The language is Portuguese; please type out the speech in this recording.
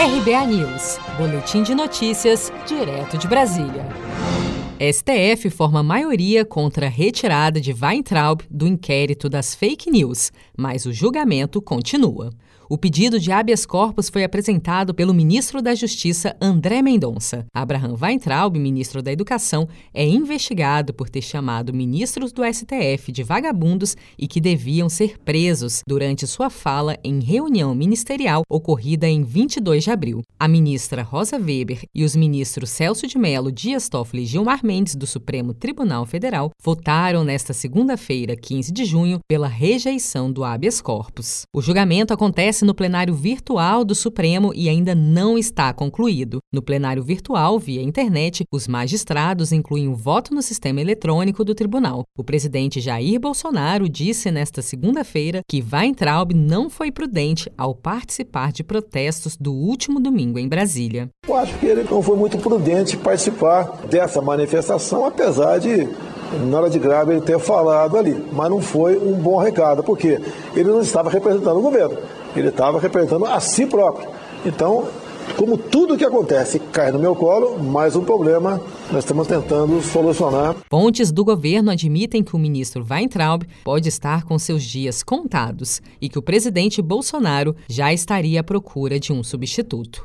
RBA News, Boletim de Notícias, direto de Brasília. STF forma maioria contra a retirada de Weintraub do inquérito das fake news, mas o julgamento continua. O pedido de habeas corpus foi apresentado pelo ministro da Justiça André Mendonça. Abraham Weintraub, ministro da Educação, é investigado por ter chamado ministros do STF de vagabundos e que deviam ser presos durante sua fala em reunião ministerial ocorrida em 22 de abril. A ministra Rosa Weber e os ministros Celso de Mello, Dias Toffoli e Gilmar Mendes do Supremo Tribunal Federal votaram nesta segunda-feira, 15 de junho, pela rejeição do habeas corpus. O julgamento acontece acontece no plenário virtual do Supremo e ainda não está concluído. No plenário virtual, via internet, os magistrados incluem o voto no sistema eletrônico do tribunal. O presidente Jair Bolsonaro disse nesta segunda-feira que Weintraub não foi prudente ao participar de protestos do último domingo em Brasília. Eu acho que ele não foi muito prudente participar dessa manifestação, apesar de na hora de grave ele ter falado ali, mas não foi um bom recado, porque ele não estava representando o governo. Ele estava representando a si próprio. Então, como tudo que acontece cai no meu colo, mais um problema nós estamos tentando solucionar. Pontes do governo admitem que o ministro Weintraub pode estar com seus dias contados e que o presidente Bolsonaro já estaria à procura de um substituto.